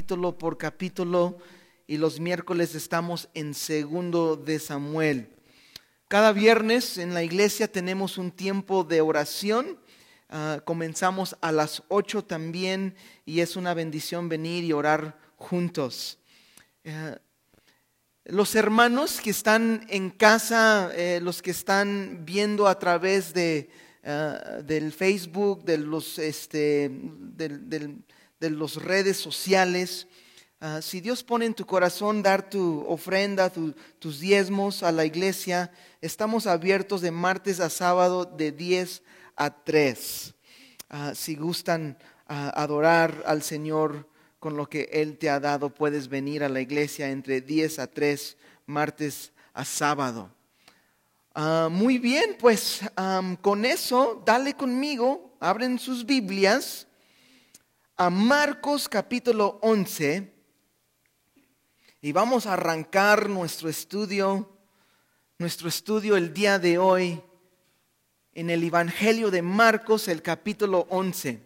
capítulo por capítulo y los miércoles estamos en segundo de Samuel. Cada viernes en la iglesia tenemos un tiempo de oración. Ah, comenzamos a las 8 también y es una bendición venir y orar juntos. Eh, los hermanos que están en casa, eh, los que están viendo a través de, ah, del Facebook, de los, este, del de las redes sociales. Ah, si Dios pone en tu corazón dar tu ofrenda, tus diezmos a la iglesia, estamos abiertos de martes a sábado de 10 a 3. Ah, si gustan ah, adorar al Señor con lo que Él te ha dado, puedes venir a la iglesia entre 10 a 3, martes a sábado. muy bien, pues con eso, dale conmigo, abren sus Biblias a Marcos capítulo 11 y vamos a arrancar nuestro estudio, nuestro estudio el día de hoy en el Evangelio de Marcos, el capítulo 11.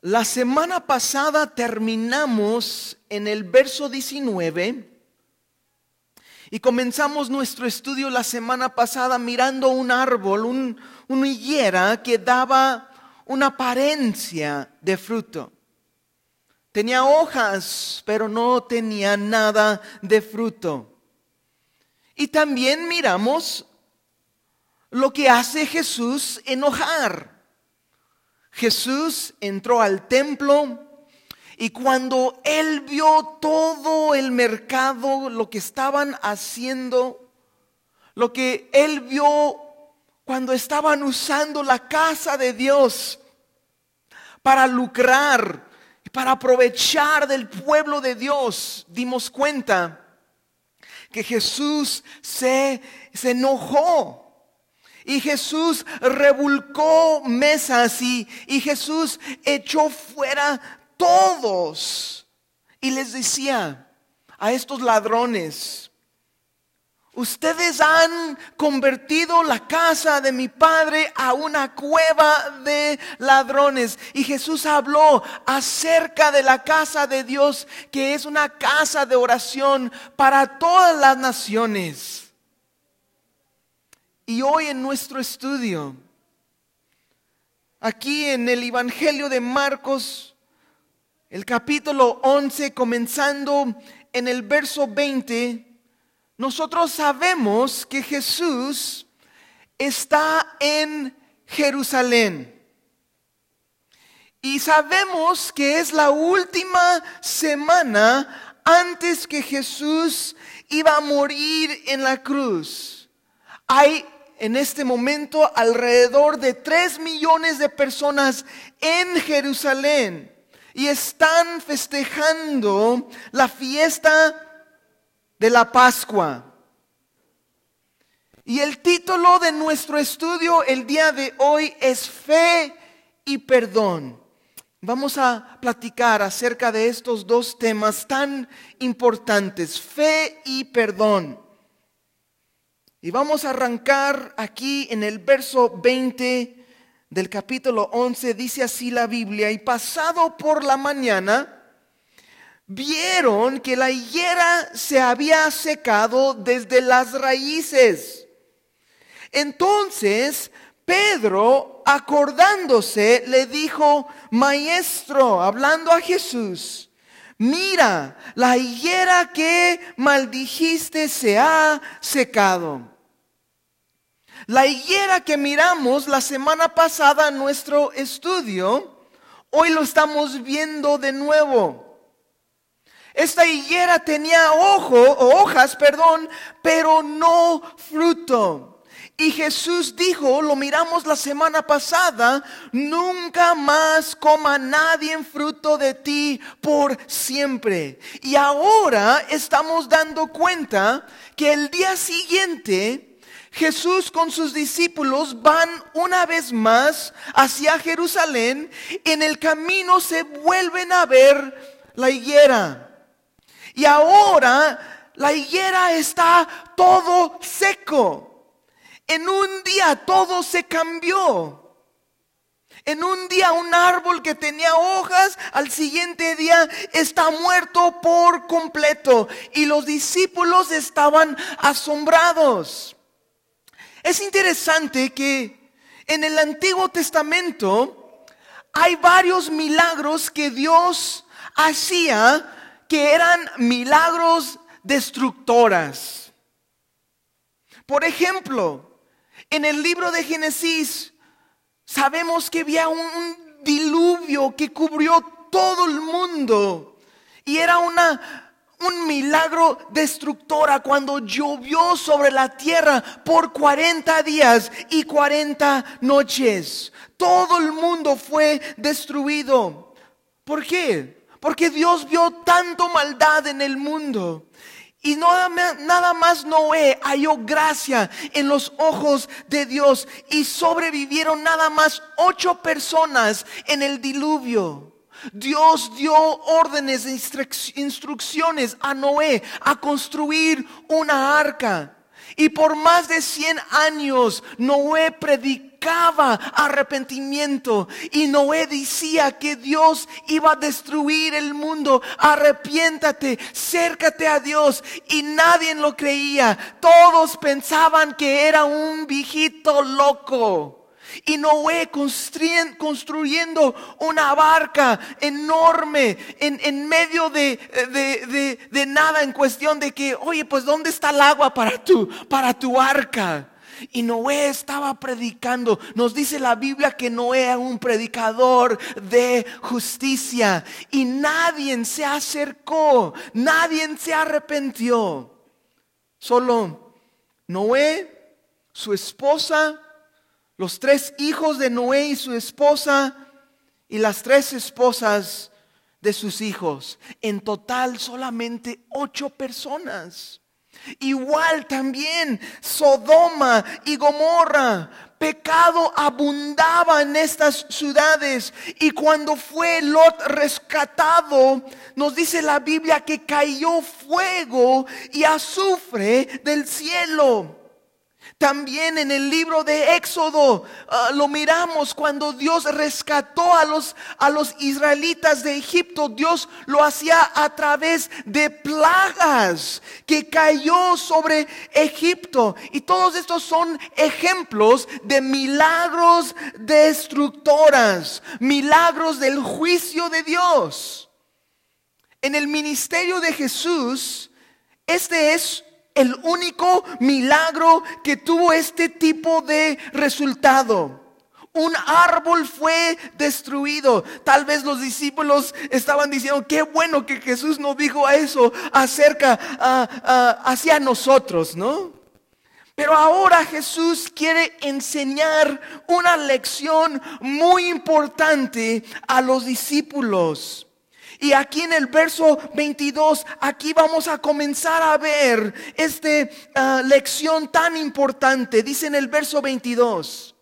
La semana pasada terminamos en el verso 19 y comenzamos nuestro estudio la semana pasada mirando un árbol, un, una higuera que daba una apariencia de fruto. Tenía hojas, pero no tenía nada de fruto. Y también miramos lo que hace Jesús enojar. Jesús entró al templo y cuando él vio todo el mercado, lo que estaban haciendo, lo que él vio cuando estaban usando la casa de Dios para lucrar para aprovechar del pueblo de Dios, dimos cuenta que Jesús se, se enojó. Y Jesús revolcó mesas y, y Jesús echó fuera todos. Y les decía a estos ladrones, Ustedes han convertido la casa de mi padre a una cueva de ladrones. Y Jesús habló acerca de la casa de Dios, que es una casa de oración para todas las naciones. Y hoy en nuestro estudio, aquí en el Evangelio de Marcos, el capítulo 11, comenzando en el verso 20, nosotros sabemos que Jesús está en Jerusalén. Y sabemos que es la última semana antes que Jesús iba a morir en la cruz. Hay en este momento alrededor de tres millones de personas en Jerusalén y están festejando la fiesta de la Pascua. Y el título de nuestro estudio el día de hoy es Fe y Perdón. Vamos a platicar acerca de estos dos temas tan importantes, fe y perdón. Y vamos a arrancar aquí en el verso 20 del capítulo 11, dice así la Biblia, y pasado por la mañana, vieron que la higuera se había secado desde las raíces. Entonces Pedro, acordándose, le dijo, Maestro, hablando a Jesús, mira, la higuera que maldijiste se ha secado. La higuera que miramos la semana pasada en nuestro estudio, hoy lo estamos viendo de nuevo. Esta higuera tenía ojo, hojas, perdón, pero no fruto. Y Jesús dijo, lo miramos la semana pasada, nunca más coma nadie en fruto de ti por siempre. Y ahora estamos dando cuenta que el día siguiente Jesús con sus discípulos van una vez más hacia Jerusalén. En el camino se vuelven a ver la higuera. Y ahora la higuera está todo seco. En un día todo se cambió. En un día un árbol que tenía hojas, al siguiente día está muerto por completo. Y los discípulos estaban asombrados. Es interesante que en el Antiguo Testamento hay varios milagros que Dios hacía que eran milagros destructoras. Por ejemplo, en el libro de Génesis sabemos que había un, diluvio que cubrió todo el mundo y era una un milagro destructora cuando llovió sobre la tierra por 40 días y 40 noches. Todo el mundo fue destruido. ¿Por qué? Porque Dios vio tanto maldad en el mundo y nada más Noé halló gracia en los ojos de Dios y sobrevivieron nada más ocho personas en el diluvio. Dios dio órdenes e instrucciones a Noé a construir una arca. Y por más de 100 años Noé arrepentimiento y Noé decía que Dios iba a destruir el mundo. Arrepiéntate, cércate a Dios. Y nadie lo creía. Todos pensaban que era un viejito loco. Y Noé construyendo una barca enorme en, medio de, de, nada en cuestión de que, oye, pues ¿dónde está el agua para tu, para tu arca? Y Noé estaba predicando. Nos dice la Biblia que Noé era un predicador de justicia. Y nadie se acercó, nadie se arrepintió. Solo Noé, su esposa, los tres hijos de Noé y su esposa y las tres esposas de sus hijos. En total solamente ocho personas. Igual también Sodoma y Gomorra. Pecado abundaba en estas ciudades y cuando fue Lot rescatado, nos dice la Biblia que cayó fuego y azufre del cielo. También en el libro de Éxodo ah, lo miramos cuando Dios rescató a los, a los israelitas de Egipto. Dios lo hacía a través de plagas que cayó sobre Egipto. Y todos estos son ejemplos de milagros destructoras, milagros del juicio de Dios. En el ministerio de Jesús, este es el único milagro que tuvo este tipo de resultado. Un árbol fue destruido. Tal vez los discípulos estaban diciendo, qué bueno que Jesús nos dijo eso acerca hacia nosotros, ¿no? Pero ahora Jesús quiere enseñar una lección muy importante a los discípulos. Y aquí en el verso 22, aquí vamos a comenzar a ver esta ah, lección tan importante. Dice en el verso 22,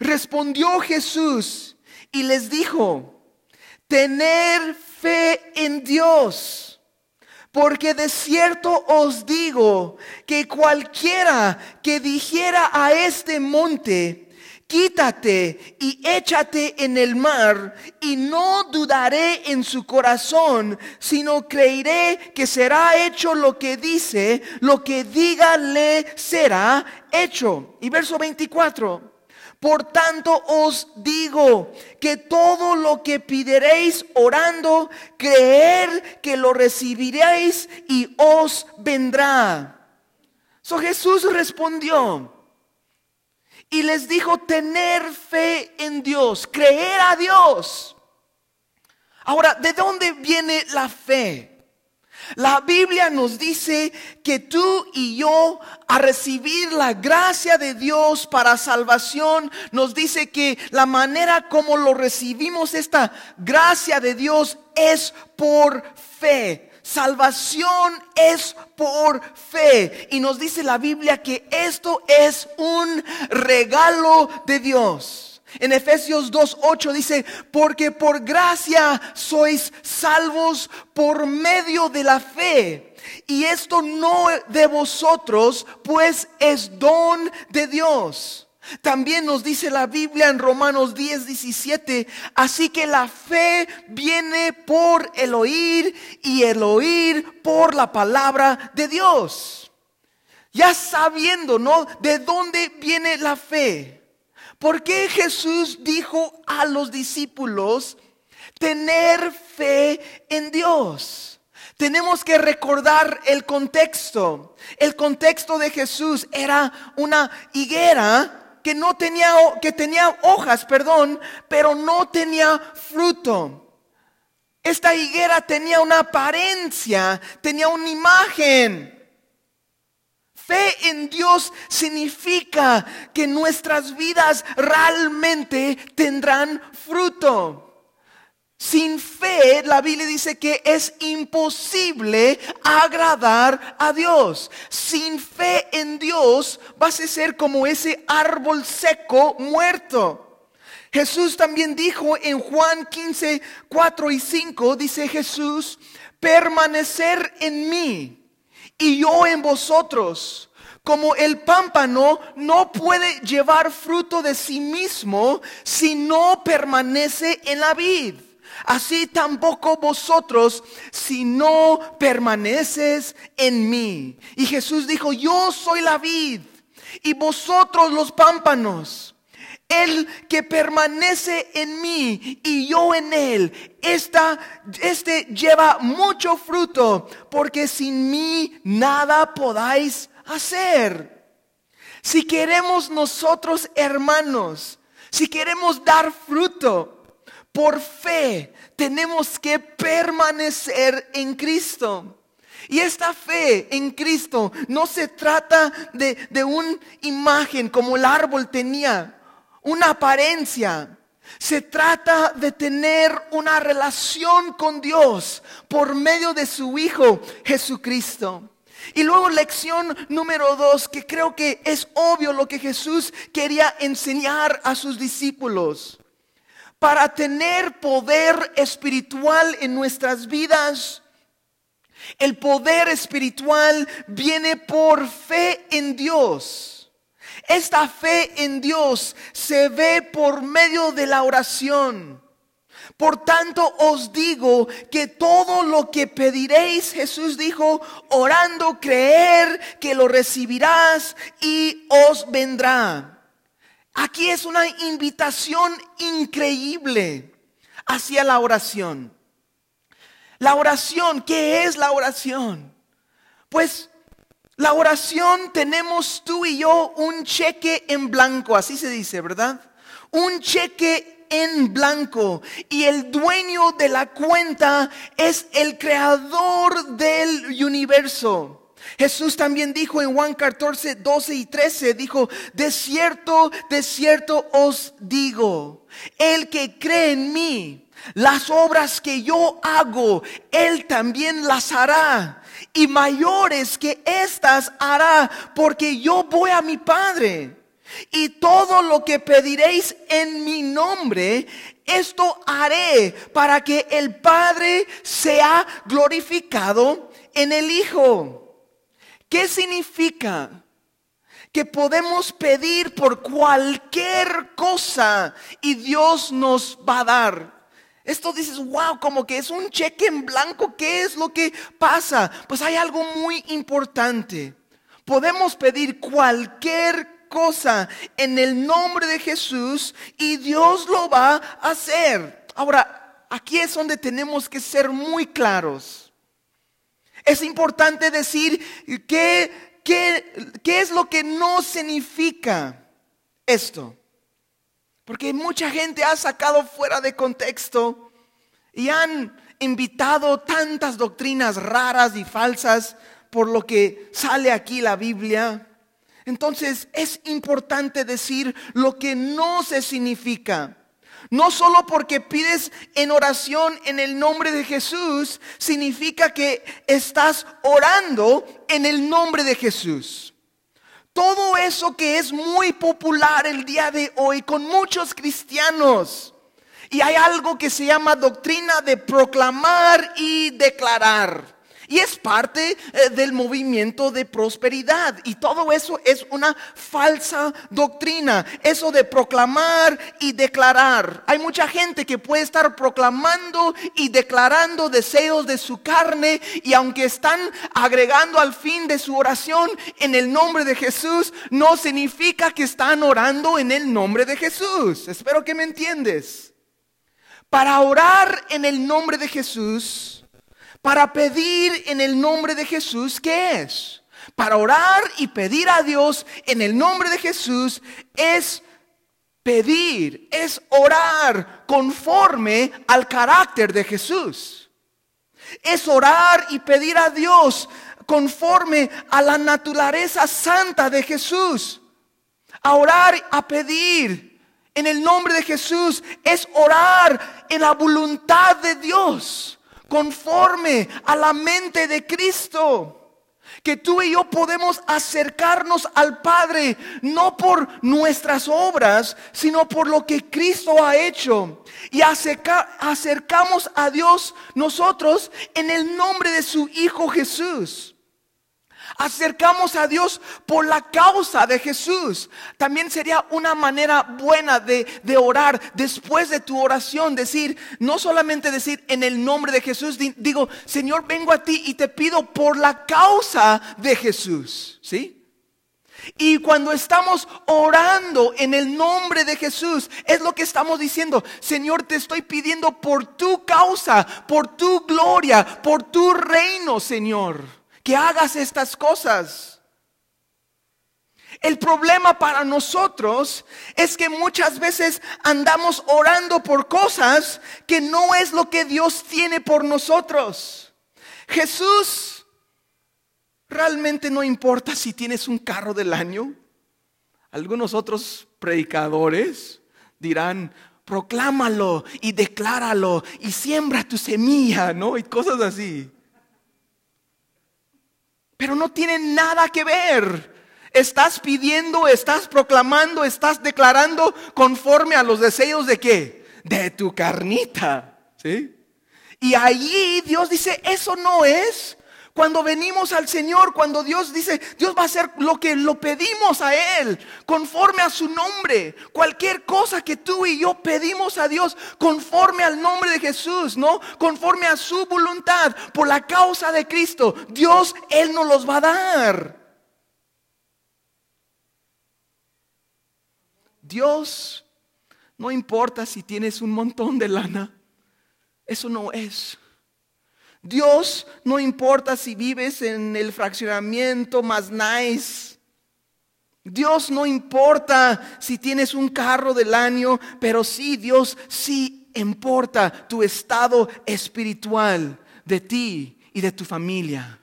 respondió Jesús y les dijo, tener fe en Dios. Porque de cierto os digo que cualquiera que dijera a este monte, quítate y échate en el mar, y no dudaré en su corazón, sino creeré que será hecho lo que dice, lo que diga le será hecho. Y verso 24. Por tanto os digo que todo lo que pediréis orando, creer que lo recibiréis y os vendrá. So Jesús respondió, y les dijo tener fe en Dios, creer a Dios. Ahora, ¿de dónde viene la fe? La Biblia nos dice que tú y yo a recibir la gracia de Dios para salvación, nos dice que la manera como lo recibimos esta gracia de Dios es por fe. Salvación es por fe. Y nos dice la Biblia que esto es un regalo de Dios. En Efesios 2.8 dice, porque por gracia sois salvos por medio de la fe. Y esto no de vosotros, pues es don de Dios También nos dice la Biblia en Romanos 10, 17, así que la fe viene por el oír y el oír por la palabra de Dios. Ya sabiendo, ¿no? De dónde viene la fe. ¿Por qué Jesús dijo a los discípulos tener fe en Dios? Tenemos que recordar el contexto. El contexto de Jesús era una higuera que no tenía, que tenía hojas, perdón, pero no tenía fruto. Esta higuera tenía una apariencia, tenía una imagen. Fe en Dios significa que nuestras vidas realmente tendrán fruto. Sin fe, la Biblia dice que es imposible agradar a Dios. Sin fe en Dios vas a ser como ese árbol seco muerto. Jesús también dijo en Juan 15, 4 y 5, dice Jesús, permanecer en mí y yo en vosotros. Como el pámpano no puede llevar fruto de sí mismo si no permanece en la vid así tampoco vosotros si no permaneces en mí. Y Jesús dijo, yo soy la vid y vosotros los pámpanos. El que permanece en mí y yo en él, esta, este lleva mucho fruto, porque sin mí nada podáis hacer. Si queremos nosotros, hermanos, si queremos dar fruto, por fe tenemos que permanecer en Cristo. Y esta fe en Cristo no se trata de, de una imagen como el árbol tenía, una apariencia. Se trata de tener una relación con Dios por medio de su Hijo Jesucristo. Y luego lección número dos, que creo que es obvio lo que Jesús quería enseñar a sus discípulos para tener poder espiritual en nuestras vidas. El poder espiritual viene por fe en Dios. Esta fe en Dios se ve por medio de la oración. Por tanto os digo que todo lo que pediréis, Jesús dijo, orando, creer que lo recibirás y os vendrá. Aquí es una invitación increíble hacia la oración. La oración, ¿qué es la oración? Pues la oración tenemos tú y yo un cheque en blanco, así se dice, ¿verdad? Un cheque en blanco y el dueño de la cuenta es el creador del universo. Jesús también dijo en Juan 14, 12 y 13, dijo, de cierto, de cierto os digo, el que cree en mí, las obras que yo hago, él también las hará. Y mayores que estas hará, porque yo voy a mi Padre. Y todo lo que pediréis en mi nombre, esto haré para que el Padre sea glorificado en el Hijo. ¿Qué significa? Que podemos pedir por cualquier cosa y Dios nos va a dar. Esto dices, wow, como que es un cheque en blanco. ¿Qué es lo que pasa? Pues hay algo muy importante. Podemos pedir cualquier cosa en el nombre de Jesús y Dios lo va a hacer. Ahora, aquí es donde tenemos que ser muy claros. Es importante decir qué, qué es lo que no significa esto. Porque mucha gente ha sacado fuera de contexto y han invitado tantas doctrinas raras y falsas por lo que sale aquí la Biblia. Entonces es importante decir lo que no se significa. No solo porque pides en oración en el nombre de Jesús, significa que estás orando en el nombre de Jesús. Todo eso que es muy popular el día de hoy con muchos cristianos. Y hay algo que se llama doctrina de proclamar y declarar. Y es parte eh, del movimiento de prosperidad. Y todo eso es una falsa doctrina. Eso de proclamar y declarar. Hay mucha gente que puede estar proclamando y declarando deseos de su carne. Y aunque están agregando al fin de su oración en el nombre de Jesús, no significa que están orando en el nombre de Jesús. Espero que me entiendes. Para orar en el nombre de Jesús para pedir en el nombre de Jesús, ¿qué es? Para orar y pedir a Dios en el nombre de Jesús es pedir, es orar conforme al carácter de Jesús. Es orar y pedir a Dios conforme a la naturaleza santa de Jesús. A orar, a pedir en el nombre de Jesús es orar en la voluntad de Dios conforme a la mente de Cristo. Que tú y yo podemos acercarnos al Padre no por nuestras obras, sino por lo que Cristo ha hecho. Y acercamos a Dios nosotros en el nombre de su Hijo Jesús acercamos a Dios por la causa de Jesús. También sería una manera buena de, orar después de tu oración. Decir, no solamente decir en el nombre de Jesús, digo, Señor, vengo a ti y te pido por la causa de Jesús. ¿Sí? Y cuando estamos orando en el nombre de Jesús, es lo que estamos diciendo, Señor, te estoy pidiendo por tu causa, por tu gloria, por tu reino, Señor que hagas estas cosas. El problema para nosotros es que muchas veces andamos orando por cosas que no es lo que Dios tiene por nosotros. Jesús realmente no importa si tienes un carro del año. Algunos otros predicadores dirán, proclámalo y decláralo y siembra tu semilla, ¿no? Y cosas así pero no tiene nada que ver. Estás pidiendo, estás proclamando, estás declarando conforme a los deseos de qué? De tu carnita. ¿Sí? Y allí Dios dice, eso no es cuando venimos al Señor, cuando Dios dice, Dios va a hacer lo que lo pedimos a Él, conforme a su nombre. Cualquier cosa que tú y yo pedimos a Dios, conforme al nombre de Jesús, ¿no? Conforme a su voluntad, por la causa de Cristo, Dios, Él nos los va a dar. Dios, no importa si tienes un montón de lana, eso no es. Dios no importa si vives en el fraccionamiento más nice. Dios no importa si tienes un carro del año, pero sí, Dios sí importa tu estado espiritual de ti y de tu familia.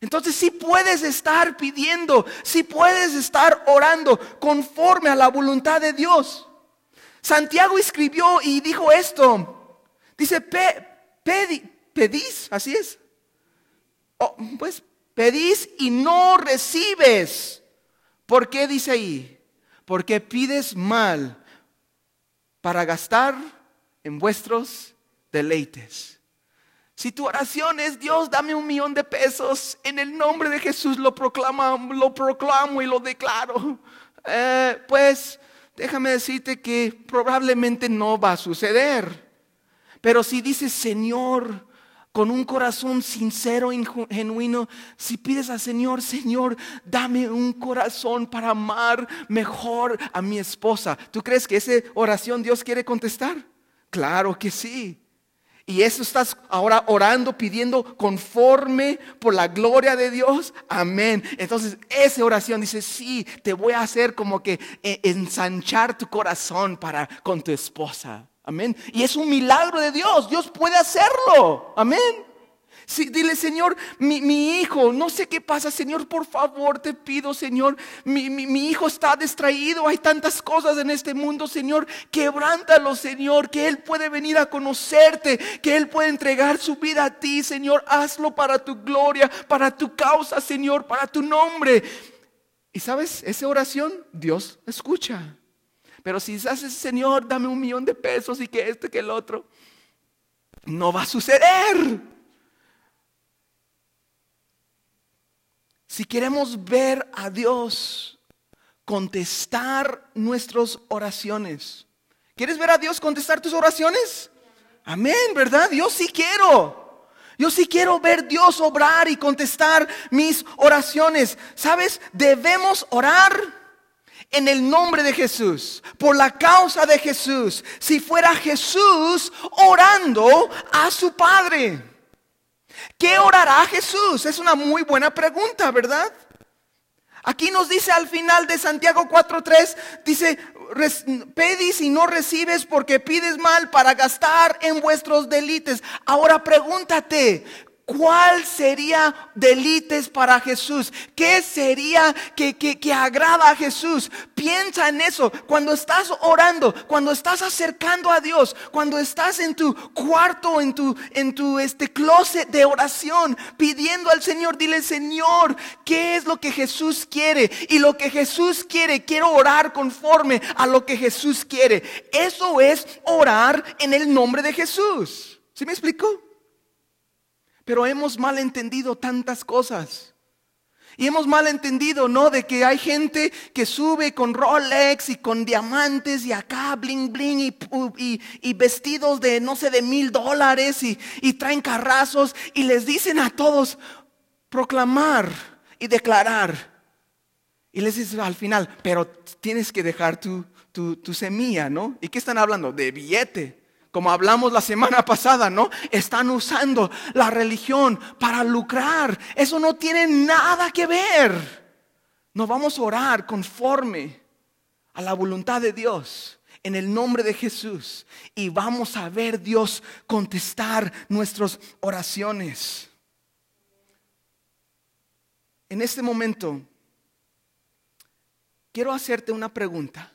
Entonces sí puedes estar pidiendo, sí puedes estar orando conforme a la voluntad de Dios. Santiago escribió y dijo esto. Dice, pedís, así es. Oh, pues pedís y no recibes. ¿Por qué dice ahí? Porque pides mal para gastar en vuestros deleites. Si tu oración es Dios, dame un millón de pesos, en el nombre de Jesús lo proclamo, lo proclamo y lo declaro. Eh, pues déjame decirte que probablemente no va a suceder. Pero si dices, Señor, con un corazón sincero genuino, si pides al Señor, Señor, dame un corazón para amar mejor a mi esposa. ¿Tú crees que esa oración Dios quiere contestar? Claro que sí. Y eso estás ahora orando, pidiendo conforme por la gloria de Dios. Amén. Entonces, esa oración dice, sí, te voy a hacer como que eh, ensanchar tu corazón para con tu esposa. Amén. Y es un milagro de Dios. Dios puede hacerlo. Amén. dile, Señor, mi, hijo, no sé qué pasa, Señor, por favor, te pido, Señor, mi, mi, hijo está distraído, hay tantas cosas en este mundo, Señor, quebrántalo, Señor, que Él puede venir a conocerte, que Él puede entregar su vida a ti, Señor, hazlo para tu gloria, para tu causa, Señor, para tu nombre. Y sabes, esa oración Dios escucha. Pero si haces, Señor, dame un millón de pesos y que este, que el otro, no va a suceder. si queremos ver a Dios contestar nuestras oraciones, ¿quieres ver a Dios contestar tus oraciones? Amén, ¿verdad? Yo sí quiero. Yo sí quiero ver Dios obrar y contestar mis oraciones. ¿Sabes? Debemos orar en el nombre de Jesús, por la causa de Jesús. Si fuera Jesús orando a su Padre. ¿Qué orará Jesús? Es una muy buena pregunta, ¿verdad? Aquí nos dice al final de Santiago 4.3, dice, pedis y no recibes porque pides mal para gastar en vuestros delites. Ahora pregúntate, ¿Cuál sería delites para Jesús? ¿Qué sería que, que, agrada a Jesús? Piensa en eso. Cuando estás orando, cuando estás acercando a Dios, cuando estás en tu cuarto, en tu, en tu este closet de oración, pidiendo al Señor, dile, Señor, ¿qué es lo que Jesús quiere? Y lo que Jesús quiere, quiero orar conforme a lo que Jesús quiere. Eso es orar en el nombre de Jesús. ¿Sí me explico? Pero hemos malentendido tantas cosas. Y hemos malentendido, ¿no? De que hay gente que sube con Rolex y con diamantes y acá bling bling y, y, vestidos de no sé de mil dólares y, y, traen carrazos y les dicen a todos proclamar y declarar. Y les dicen al final, pero tienes que dejar tu, tu, tu semilla, ¿no? ¿Y qué están hablando? De billete como hablamos la semana pasada, ¿no? Están usando la religión para lucrar. Eso no tiene nada que ver. Nos vamos a orar conforme a la voluntad de Dios en el nombre de Jesús y vamos a ver Dios contestar nuestras oraciones. En este momento, quiero hacerte una pregunta.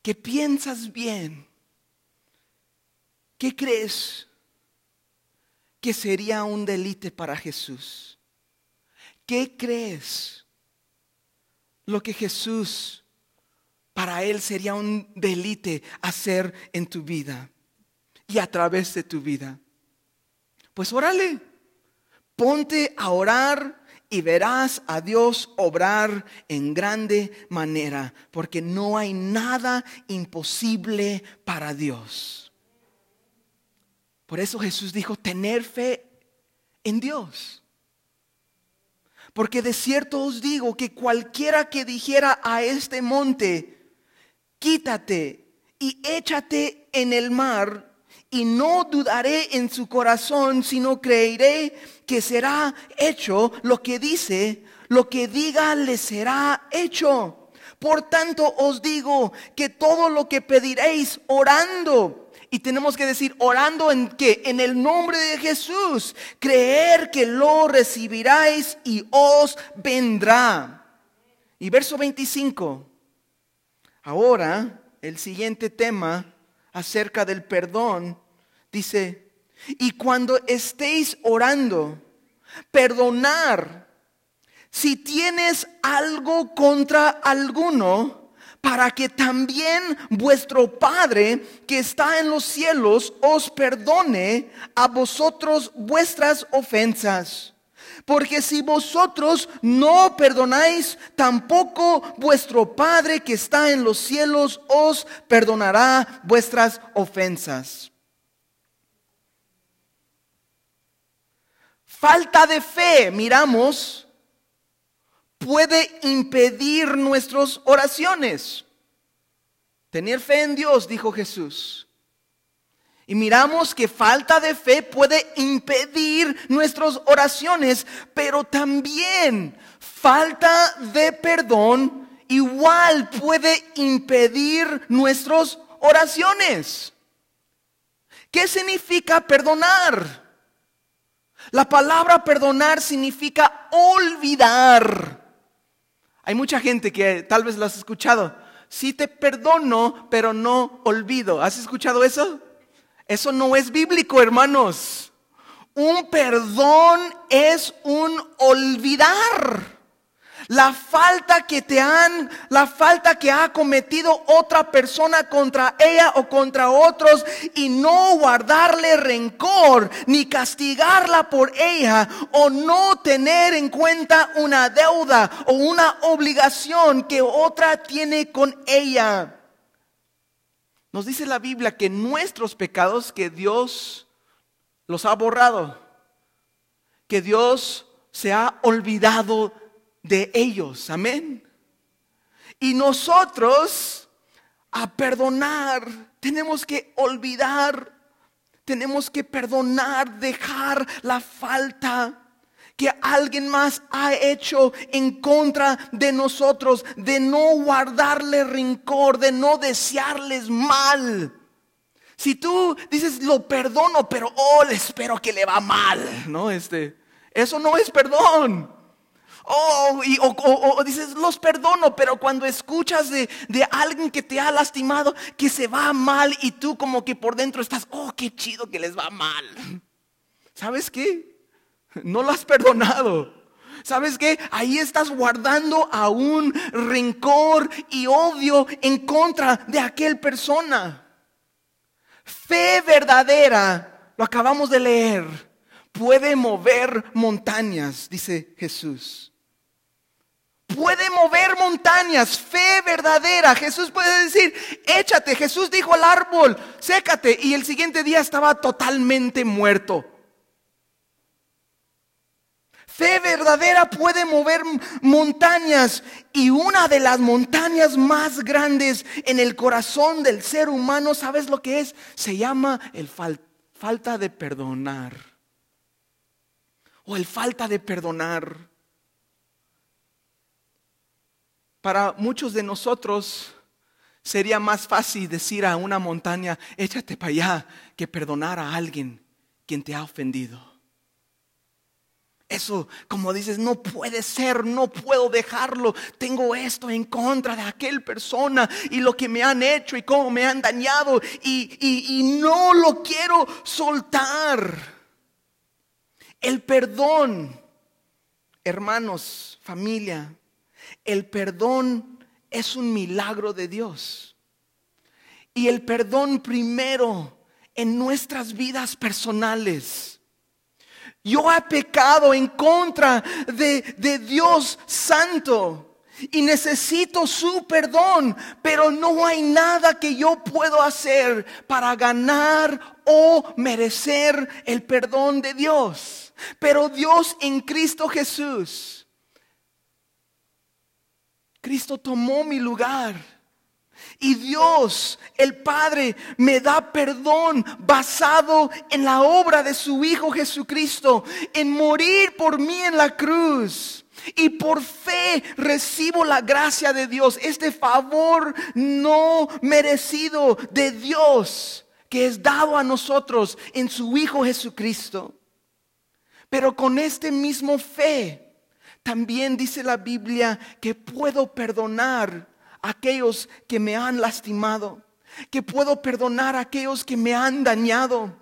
Que piensas bien ¿Qué crees que sería un delite para Jesús? ¿Qué crees lo que Jesús para Él sería un delite hacer en tu vida y a través de tu vida? Pues órale, ponte a orar y verás a Dios obrar en grande manera, porque no hay nada imposible para Dios. Por eso Jesús dijo, tener fe en Dios. Porque de cierto os digo que cualquiera que dijera a este monte, quítate y échate en el mar, y no dudaré en su corazón, sino creeré que será hecho lo que dice, lo que diga le será hecho. Por tanto os digo que todo lo que pediréis orando, y tenemos que decir, orando en que en el nombre de Jesús, creer que lo recibiráis y os vendrá. Y verso 25. Ahora, el siguiente tema acerca del perdón dice, y cuando estéis orando, perdonar si tienes algo contra alguno para que también vuestro Padre que está en los cielos os perdone a vosotros vuestras ofensas. Porque si vosotros no perdonáis, tampoco vuestro Padre que está en los cielos os perdonará vuestras ofensas. Falta de fe, miramos, puede impedir nuestras oraciones. Tener fe en Dios, dijo Jesús. Y miramos que falta de fe puede impedir nuestras oraciones, pero también falta de perdón igual puede impedir nuestras oraciones. ¿Qué significa perdonar? La palabra perdonar significa olvidar. Hay mucha gente que tal vez lo has escuchado. Sí te perdono, pero no olvido. ¿Has escuchado eso? Eso no es bíblico, hermanos. Un perdón es un olvidar. La falta que te han, la falta que ha cometido otra persona contra ella o contra otros y no guardarle rencor ni castigarla por ella o no tener en cuenta una deuda o una obligación que otra tiene con ella. Nos dice la Biblia que nuestros pecados que Dios los ha borrado, que Dios se ha olvidado de ellos. Amén. Y nosotros a perdonar, tenemos que olvidar, tenemos que perdonar, dejar la falta que alguien más ha hecho en contra de nosotros, de no guardarle rincor, de no desearles mal. Si tú dices lo perdono, pero oh, espero que le va mal, ¿no? Este, eso no es perdón. Oh, y, o, dices, los perdono, pero cuando escuchas de, de, alguien que te ha lastimado, que se va mal y tú como que por dentro estás, oh, qué chido que les va mal. ¿Sabes qué? No lo has perdonado. ¿Sabes qué? Ahí estás guardando aún rencor y odio en contra de aquel persona. Fe verdadera, lo acabamos de leer, puede mover montañas, dice Jesús puede mover montañas, fe verdadera. Jesús puede decir, échate. Jesús dijo al árbol, sécate. Y el siguiente día estaba totalmente muerto. Fe verdadera puede mover montañas y una de las montañas más grandes en el corazón del ser humano, ¿sabes lo que es? Se llama el falta de perdonar. O el falta de perdonar. Para muchos de nosotros sería más fácil decir a una montaña, échate para allá, que perdonar a alguien quien te ha ofendido. Eso, como dices, no puede ser, no puedo dejarlo. Tengo esto en contra de aquel persona y lo que me han hecho y cómo me han dañado y, y no lo quiero soltar. El perdón, hermanos, familia, el perdón es un milagro de Dios. Y el perdón primero en nuestras vidas personales. Yo he pecado en contra de, de Dios Santo y necesito su perdón, pero no hay nada que yo puedo hacer para ganar o merecer el perdón de Dios. Pero Dios en Cristo Jesús Cristo tomó mi lugar. Y Dios, el Padre, me da perdón basado en la obra de su Hijo Jesucristo, en morir por mí en la cruz. Y por fe recibo la gracia de Dios, este favor no merecido de Dios que es dado a nosotros en su Hijo Jesucristo. Pero con este mismo fe, también dice la Biblia que puedo perdonar a aquellos que me han lastimado, que puedo perdonar a aquellos que me han dañado.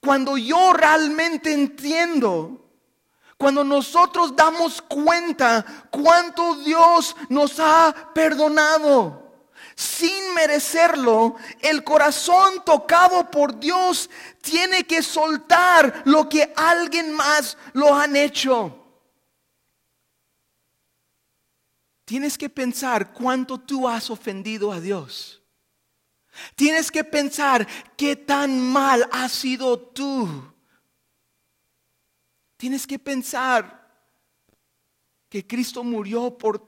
Cuando yo realmente entiendo, cuando nosotros damos cuenta cuánto Dios nos ha perdonado, sin merecerlo, el corazón tocado por Dios tiene que soltar lo que alguien más lo han hecho. Tienes que pensar cuánto tú has ofendido a Dios. Tienes que pensar qué tan mal has sido tú. Tienes que pensar que Cristo murió por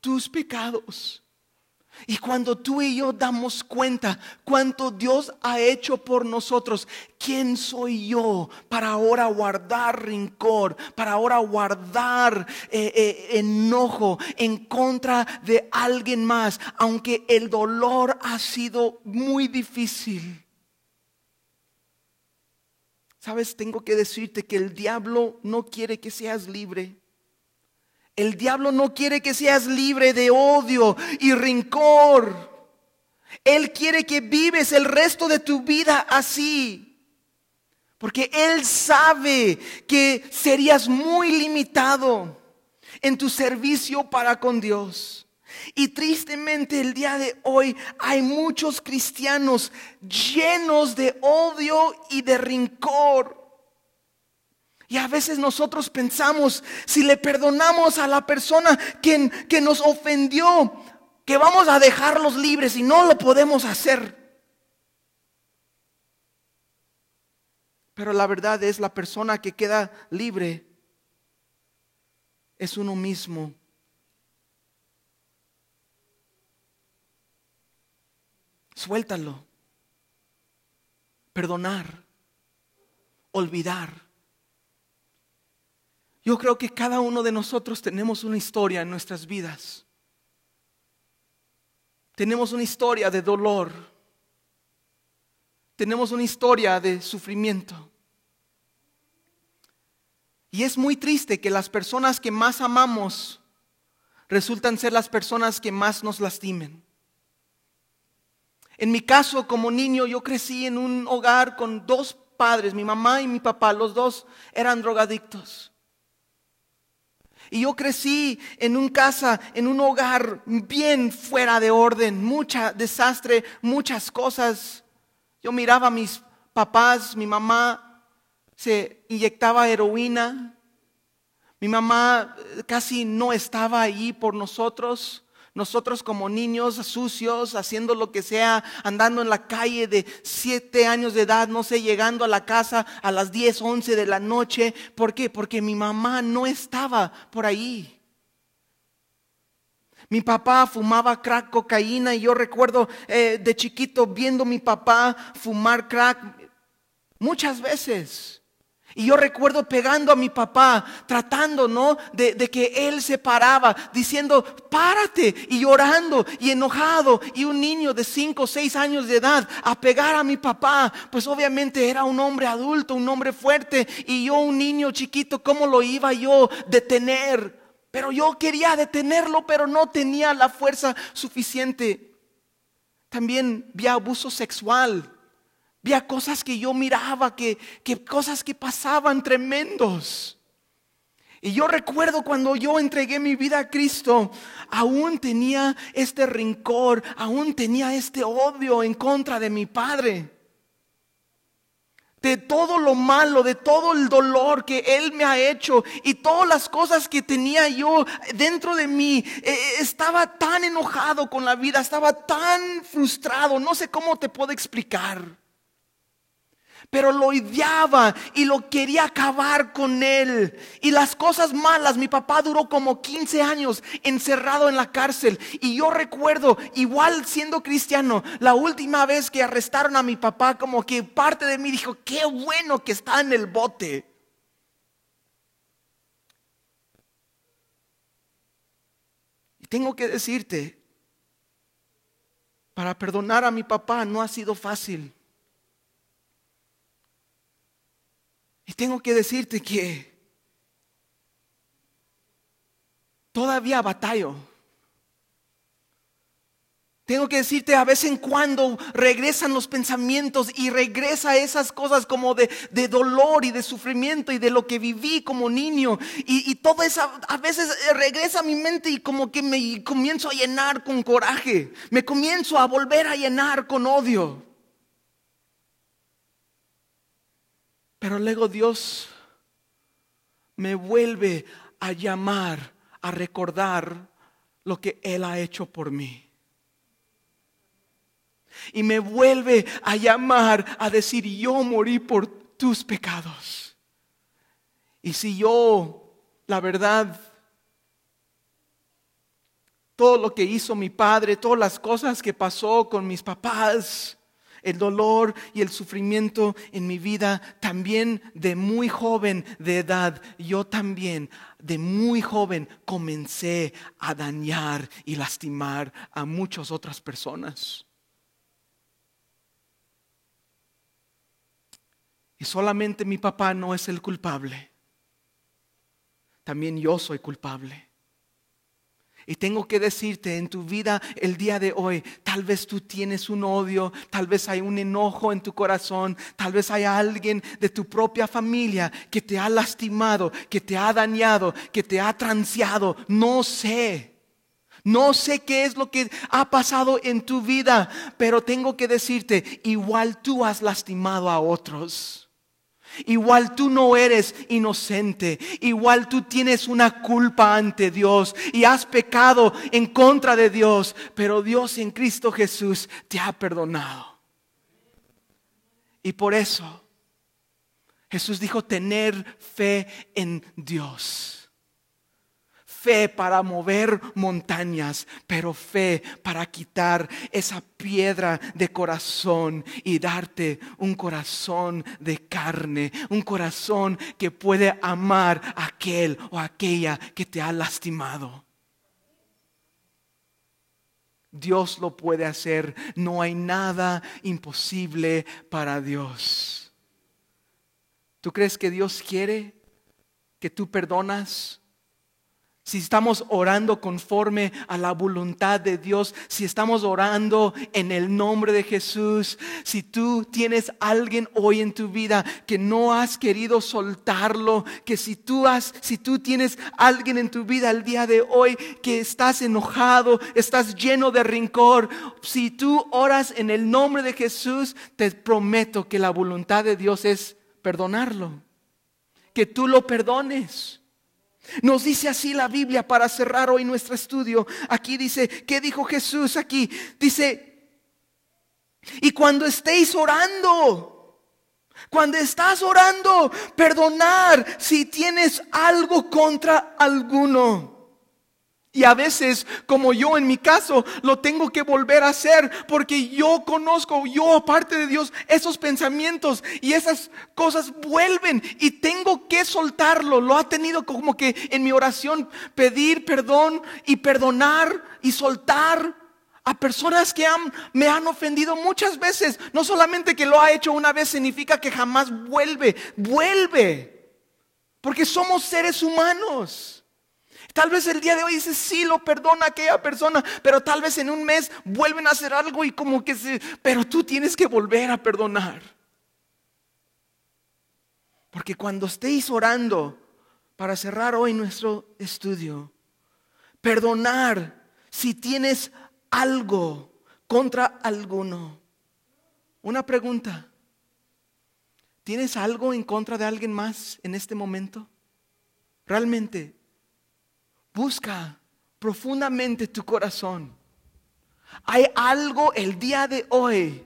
tus pecados. Y cuando tú y yo damos cuenta cuánto Dios ha hecho por nosotros, ¿quién soy yo para ahora guardar rincor, para ahora guardar eh, eh, enojo en contra de alguien más, aunque el dolor ha sido muy difícil? Sabes, tengo que decirte que el diablo no quiere que seas libre. El diablo no quiere que seas libre de odio y rencor. Él quiere que vives el resto de tu vida así. Porque Él sabe que serías muy limitado en tu servicio para con Dios. Y tristemente el día de hoy hay muchos cristianos llenos de odio y de rincor. Y a veces nosotros pensamos, si le perdonamos a la persona que, que nos ofendió, que vamos a dejarlos libres y no lo podemos hacer. Pero la verdad es la persona que queda libre es uno mismo. Suéltalo. Perdonar. Olvidar. Yo creo que cada uno de nosotros tenemos una historia en nuestras vidas. Tenemos una historia de dolor. Tenemos una historia de sufrimiento. Y es muy triste que las personas que más amamos resultan ser las personas que más nos lastimen. En mi caso, como niño, yo crecí en un hogar con dos padres, mi mamá y mi papá, los dos eran drogadictos. Y yo crecí en un casa, en un hogar bien fuera de orden, mucha desastre, muchas cosas. Yo miraba a mis papás, mi mamá se inyectaba heroína. Mi mamá eh, casi no estaba ahí por nosotros. Nosotros como niños sucios, haciendo lo que sea, andando en la calle de siete años de edad, no sé, llegando a la casa a las diez, once de la noche. ¿Por qué? Porque mi mamá no estaba por ahí. Mi papá fumaba crack, cocaína y yo recuerdo eh, de chiquito viendo a mi papá fumar crack muchas veces. Y yo recuerdo pegando a mi papá, tratando, ¿no? De, que él se paraba, diciendo, párate, y llorando, y enojado, y un niño de 5 o 6 años de edad a pegar a mi papá, pues obviamente era un hombre adulto, un hombre fuerte, y yo un niño chiquito, ¿cómo lo iba yo detener? Pero yo quería detenerlo, pero no tenía la fuerza suficiente. También vi abuso sexual Vía cosas que yo miraba, que, que cosas que pasaban tremendos. Y yo recuerdo cuando yo entregué mi vida a Cristo, aún tenía este rincor, aún tenía este odio en contra de mi Padre. De todo lo malo, de todo el dolor que Él me ha hecho y todas las cosas que tenía yo dentro de mí, eh, estaba tan enojado con la vida, estaba tan frustrado, no sé cómo te puedo explicar pero lo odiaba y lo quería acabar con él. Y las cosas malas, mi papá duró como 15 años encerrado en la cárcel. Y yo recuerdo, igual siendo cristiano, la última vez que arrestaron a mi papá, como que parte de mí dijo, qué bueno que está en el bote. Y tengo que decirte, para perdonar a mi papá no ha sido fácil. Y tengo que decirte que todavía batallo. Tengo que decirte, a vez en cuando regresan los pensamientos y regresa esas cosas como de, dolor y de sufrimiento y de lo que viví como niño. Y, y todo eso a veces regresa a mi mente y como que me comienzo a llenar con coraje. Me comienzo a volver a llenar con odio. Pero luego Dios me vuelve a llamar, a recordar lo que Él ha hecho por mí. Y me vuelve a llamar a decir, yo morí por tus pecados. Y si yo, la verdad, todo lo que hizo mi padre, todas las cosas que pasó con mis papás, el dolor y el sufrimiento en mi vida, también de muy joven de edad, yo también de muy joven comencé a dañar y lastimar a muchas otras personas. Y solamente mi papá no es el culpable. También yo soy culpable. Y tengo que decirte, en tu vida el día de hoy, tal vez tú tienes un odio, tal vez hay un enojo en tu corazón, tal vez hay alguien de tu propia familia que te ha lastimado, que te ha dañado, que te ha transeado. No sé. No sé qué es lo que ha pasado en tu vida, pero tengo que decirte, igual tú has lastimado a otros. Igual tú no eres inocente. Igual tú tienes una culpa ante Dios y has pecado en contra de Dios. Pero Dios en Cristo Jesús te ha perdonado. Y por eso Jesús dijo tener fe en Dios fe para mover montañas, pero fe para quitar esa piedra de corazón y darte un corazón de carne, un corazón que puede amar a aquel o aquella que te ha lastimado. Dios lo puede hacer, no hay nada imposible para Dios. ¿Tú crees que Dios quiere que tú perdonas? Si estamos orando conforme a la voluntad de Dios, si estamos orando en el nombre de Jesús, si tú tienes alguien hoy en tu vida que no has querido soltarlo, que si tú has si tú tienes alguien en tu vida el día de hoy que estás enojado, estás lleno de rencor, si tú oras en el nombre de Jesús, te prometo que la voluntad de Dios es perdonarlo. Que tú lo perdones nos dice así la Biblia para cerrar hoy nuestro estudio. Aquí dice, ¿qué dijo Jesús aquí? Dice, y cuando estéis orando, cuando estás orando, perdonar si tienes algo contra alguno. Y a veces, como yo en mi caso, lo tengo que volver a hacer porque yo conozco, yo aparte de Dios, esos pensamientos y esas cosas vuelven y tengo que soltarlo. Lo ha tenido como que en mi oración pedir perdón y perdonar y soltar a personas que me han ofendido muchas veces. No solamente que lo ha hecho una vez significa que jamás vuelve, vuelve. Porque somos seres humanos. Tal vez el día de hoy dices, sí, lo perdona aquella persona, pero tal vez en un mes vuelven a hacer algo y como que se... Pero tú tienes que volver a perdonar. Porque cuando estéis orando, para cerrar hoy nuestro estudio, perdonar si tienes algo contra alguno. Una pregunta. ¿Tienes algo en contra de alguien más en este momento? ¿Realmente Busca profundamente tu corazón. Hay algo el día de hoy.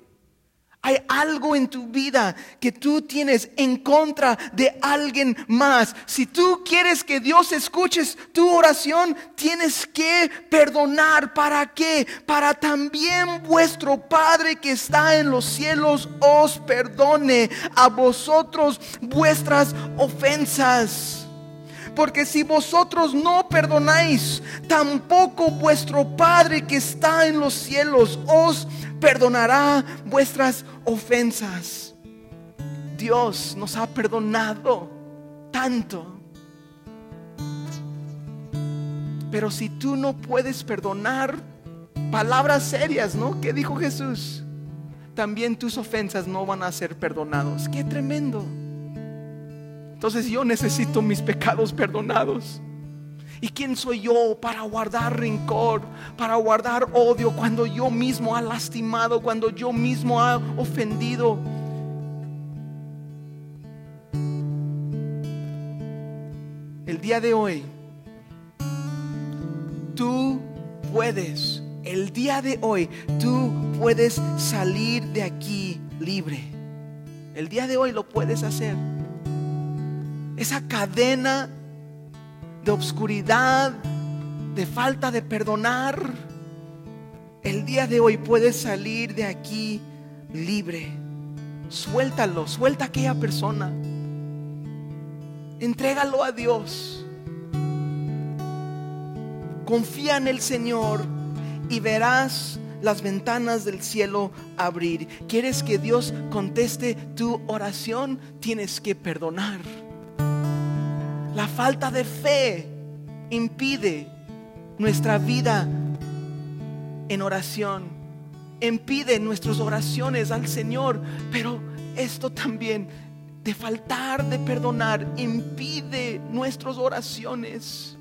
Hay algo en tu vida que tú tienes en contra de alguien más. Si tú quieres que Dios escuche tu oración, tienes que perdonar. ¿Para qué? Para también vuestro Padre que está en los cielos os perdone a vosotros vuestras ofensas. Porque si vosotros no perdonáis, tampoco vuestro Padre que está en los cielos os perdonará vuestras ofensas. Dios nos ha perdonado tanto. Pero si tú no puedes perdonar palabras serias, ¿no? ¿Qué dijo Jesús? También tus ofensas no van a ser perdonados. Qué tremendo. Entonces yo necesito mis pecados perdonados. ¿Y quién soy yo para guardar rencor, para guardar odio cuando yo mismo ha lastimado, cuando yo mismo ha ofendido? El día de hoy, tú puedes, el día de hoy, tú puedes salir de aquí libre. El día de hoy lo puedes hacer esa cadena de obscuridad, de falta de perdonar, el día de hoy puedes salir de aquí libre. Suéltalo, suelta a aquella persona. Entrégalo a Dios. Confía en el Señor y verás las ventanas del cielo abrir. ¿Quieres que Dios conteste tu oración? Tienes que perdonar. La falta de fe impide nuestra vida en oración, impide nuestras oraciones al Señor, pero esto también de faltar de perdonar impide nuestras oraciones.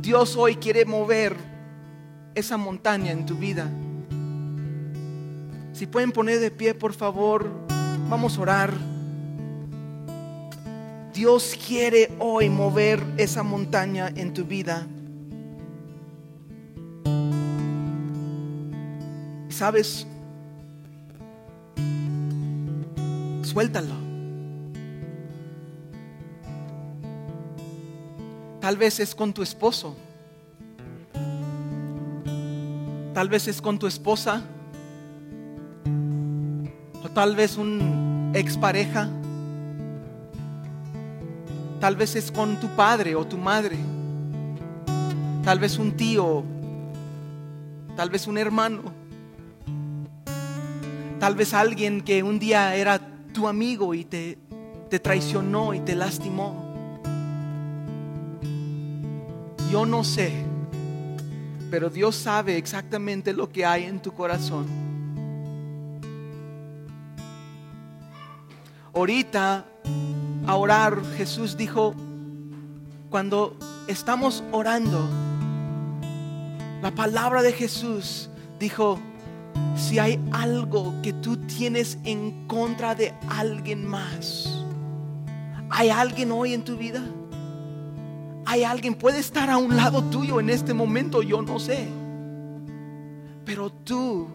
Dios hoy quiere mover esa montaña en tu vida. Si pueden poner de pie, por favor, vamos a orar. Dios quiere hoy mover esa montaña en tu vida. ¿Sabes? Suéltalo. Tal vez es con tu esposo. Tal vez es con tu esposa. O tal vez un expareja. Tal vez es con tu padre o tu madre. Tal vez un tío. Tal vez un hermano. Tal vez alguien que un día era tu amigo y te, te traicionó y te lastimó. Yo no sé, pero Dios sabe exactamente lo que hay en tu corazón. Ahorita, a orar, Jesús dijo, cuando estamos orando, la palabra de Jesús dijo, si hay algo que tú tienes en contra de alguien más, ¿hay alguien hoy en tu vida? Hay alguien, puede estar a un lado tuyo en este momento, yo no sé. Pero tú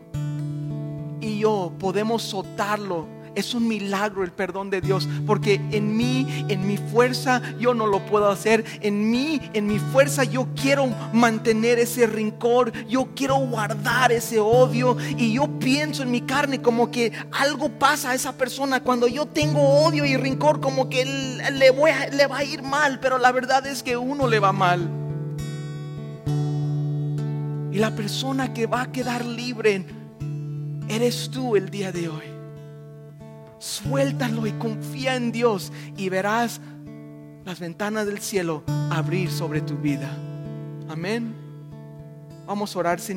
y yo podemos soltarlo es un milagro el perdón de Dios, porque en mí, en mi fuerza, yo no lo puedo hacer. En mí, en mi fuerza, yo quiero mantener ese rincón, yo quiero guardar ese odio y yo pienso en mi carne como que algo pasa a esa persona cuando yo tengo odio y rincón, como que le, voy le va a ir mal, pero la verdad es que uno le va mal. Y la persona que va a quedar libre eres tú el día de hoy. Suéltalo y confía en Dios y verás las ventanas del cielo abrir sobre tu vida. Amén. Vamos a orar, Señor.